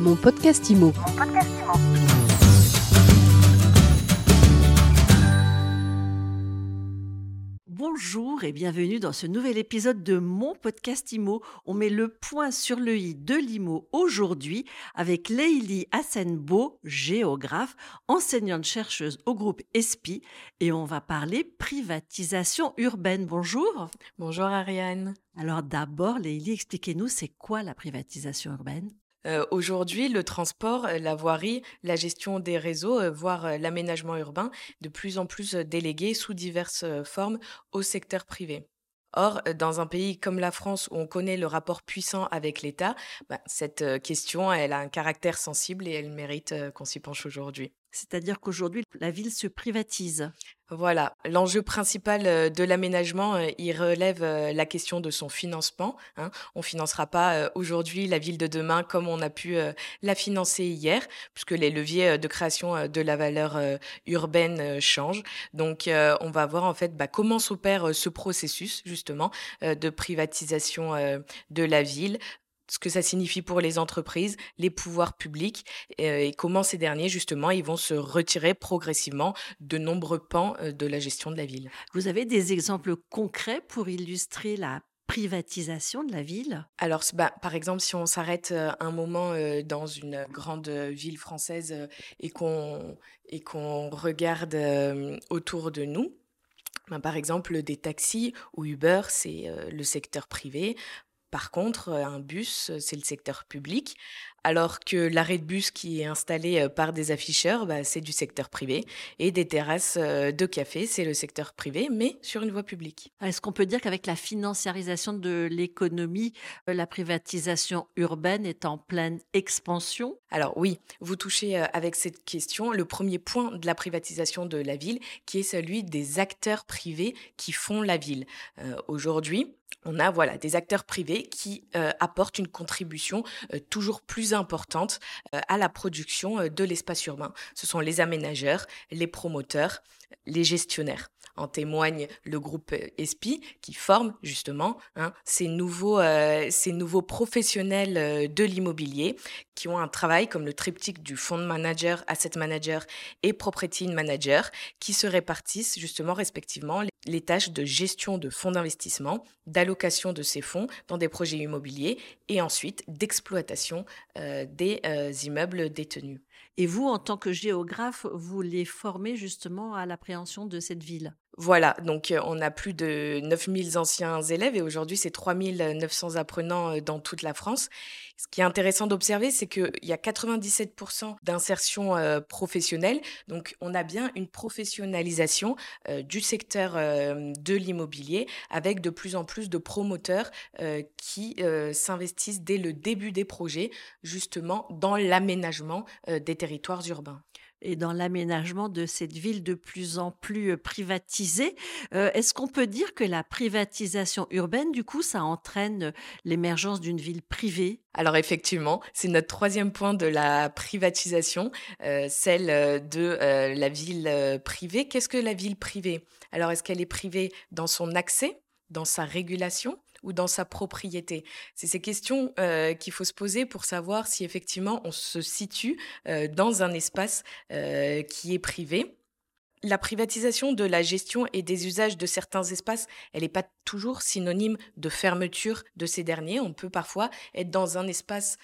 Mon podcast IMO. Bonjour et bienvenue dans ce nouvel épisode de mon podcast IMO. On met le point sur le i de l'IMO aujourd'hui avec Leili Hassenbo, géographe, enseignante chercheuse au groupe ESPI et on va parler privatisation urbaine. Bonjour. Bonjour Ariane. Alors d'abord, Leili, expliquez-nous c'est quoi la privatisation urbaine? Euh, Aujourd'hui, le transport, euh, la voirie, la gestion des réseaux, euh, voire l'aménagement urbain, de plus en plus délégués sous diverses formes au secteur privé. Or, dans un pays comme la France où on connaît le rapport puissant avec l'État, bah, cette question, elle a un caractère sensible et elle mérite qu'on s'y penche aujourd'hui. C'est-à-dire qu'aujourd'hui, la ville se privatise. Voilà, l'enjeu principal euh, de l'aménagement, euh, il relève euh, la question de son financement. hein. On financera pas aujourd'hui la ville de demain comme on a pu la financer hier, puisque les leviers de création de la valeur urbaine changent. Donc, on va voir en fait bah, comment s'opère ce processus justement de privatisation de la ville ce que ça signifie pour les entreprises, les pouvoirs publics, euh, et comment ces derniers, justement, ils vont se retirer progressivement de nombreux pans euh, de la gestion de la ville. Vous avez des exemples concrets pour illustrer la privatisation de la ville? Alors, bah, par exemple, si on s'arrête euh, un moment euh, dans une grande ville française euh, et qu'on et qu'on regarde autour de nous, ben, par exemple, des taxis ou Uber, c'est le secteur privé. Par contre, euh, un bus, euh, c'est le secteur public, alors que l'arrêt de bus qui est installé euh, par des afficheurs, bah, c'est du secteur privé, et des terrasses de café, c'est le secteur privé, mais sur une voie publique. Est-ce qu'on peut dire qu'avec la financiarisation de l'économie, la privatisation urbaine est en pleine expansion? Alors oui, vous touchez avec cette question le premier point de la privatisation de la ville, qui est celui des acteurs privés qui font la ville. Euh, Aujourd'hui, on a voilà des acteurs privés qui euh, apportent une contribution euh, toujours plus importante euh, à la production de l'espace urbain. Ce sont les aménageurs, les promoteurs, les gestionnaires. En témoigne le groupe euh, ESPI qui forme justement hein, ces, nouveaux, euh, ces nouveaux professionnels euh, de l'immobilier qui ont un travail comme le triptyque du fund manager, asset manager et property manager qui se répartissent justement respectivement les- tâches de gestion de fonds d'investissement, d'allocation de ces fonds dans des projets immobiliers et ensuite d'exploitation euh, des euh, immeubles détenus. Et vous, en tant que géographe, vous les formez justement à l'appréhension de cette ville? Voilà, donc euh, on a plus de 9000 anciens élèves et aujourd'hui c'est 3900 apprenants euh, dans toute la France. Ce qui est intéressant d'observer, c'est qu'il y a 97% d'insertion euh, professionnelle, donc on a bien une professionnalisation du secteur de l'immobilier avec de plus en plus de promoteurs qui s'investissent dès le début des projets justement dans l'aménagement des territoires urbains. Et dans l'aménagement de cette ville de plus en plus euh, privatisée. Euh, Est-ce qu'on peut dire que la privatisation urbaine, du coup, ça entraîne euh, l'émergence d'une ville privée? Alors effectivement, c'est notre troisième point de la privatisation, celle de la ville privée. Qu'est-ce que la ville privée? Alors est-ce qu'elle est privée dans son accès, dans sa régulation? Ou dans sa propriété C'est ces questions euh, qu'il faut se poser pour savoir si effectivement on se situe euh, dans un espace euh, qui est privé. La privatisation de la gestion et des usages de certains espaces, elle n'est pas toujours synonyme de fermeture de ces derniers. On peut parfois être dans un espace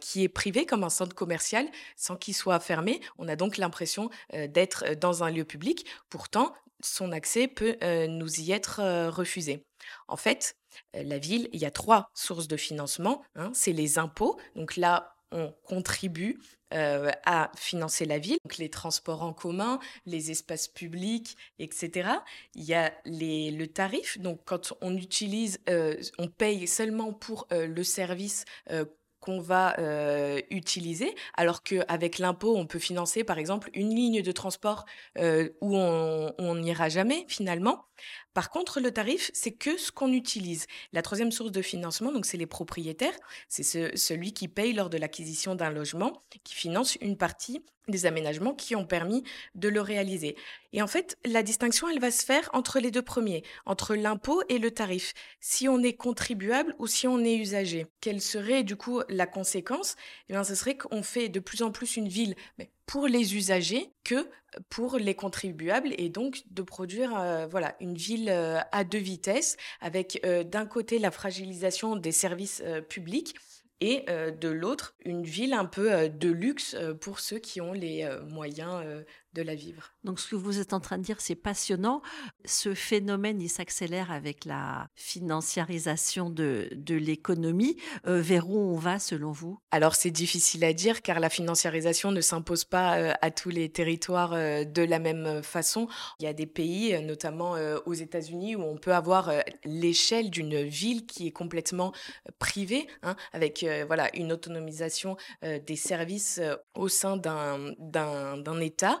qui est privé, comme un centre commercial, sans qu'il soit fermé. On a donc l'impression d'être dans un lieu public. Pourtant, son accès peut euh, nous y être euh, refusé. En fait, euh, la ville, il y a trois sources de financement. hein. C'est les impôts. Donc là, on contribue à financer la ville, donc les transports en commun, les espaces publics, etc. Il y a le tarif, donc quand on utilise, on paye seulement pour le service qu'on va euh, utiliser, alors qu'avec l'impôt, on peut financer par exemple une ligne de transport euh, où on n'ira jamais finalement. Par contre, le tarif, c'est que ce qu'on utilise. La troisième source de financement, donc c'est les propriétaires, c'est ce- celui qui paye lors de l'acquisition d'un logement, qui finance une partie des aménagements qui ont permis de le réaliser. Et en fait, la distinction, elle va se faire entre les deux premiers, entre l'impôt et le tarif. Si on est contribuable ou si on est usager. Quelle serait du coup la conséquence? Eh bien, ce serait qu'on fait de plus en plus une ville pour les usagers que pour les contribuables et donc de produire euh, voilà une ville euh, à deux vitesses avec euh, d'un côté la fragilisation des services publics et de l'autre une ville un peu de luxe pour ceux qui ont les moyens de la vivre. Donc ce que vous êtes en train de dire, c'est passionnant. Ce phénomène, il s'accélère avec la financiarisation de, de l'économie. Euh, vers où on va selon vous? Alors c'est difficile à dire car la financiarisation ne s'impose pas euh, à tous les territoires euh, de la même façon. Il y a des pays, notamment aux États-Unis, où on peut avoir l'échelle d'une ville qui est complètement privée, hein, avec voilà une autonomisation des services au sein d'un État.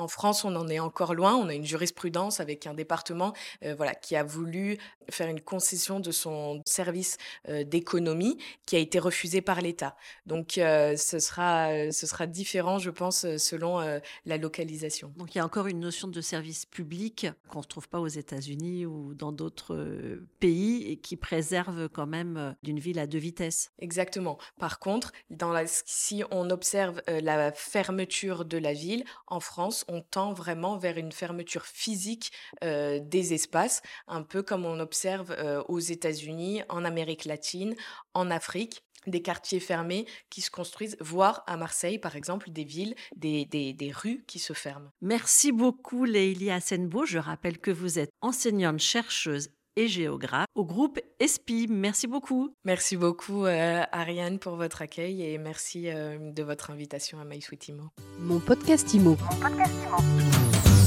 En France, on en est encore loin. On a une jurisprudence avec un département euh, voilà, qui a voulu faire une concession de son service euh, d'économie qui a été refusé par l'État. Donc, euh, ce, sera, ce sera différent, je pense, selon la localisation. Donc, il y a encore une notion de service public qu'on ne retrouve pas aux États-Unis ou dans d'autres pays et qui préserve quand même d'une ville à deux vitesses. Exactement. Par contre, dans la, si on observe la fermeture de la ville, en France, on tend vraiment vers une fermeture physique des espaces, un peu comme on observe aux États-Unis, en Amérique latine, en Afrique des quartiers fermés qui se construisent, voire à Marseille, par exemple, des villes, des, des, rues qui se ferment. Merci beaucoup, Leili Assenbo. Je rappelle que vous êtes enseignante chercheuse et géographe au groupe ESPI. Merci beaucoup. Merci beaucoup, euh, Ariane, pour votre accueil et merci euh, de votre invitation à My Sweet Imo. Mon podcast Imo. Mon podcast Imo.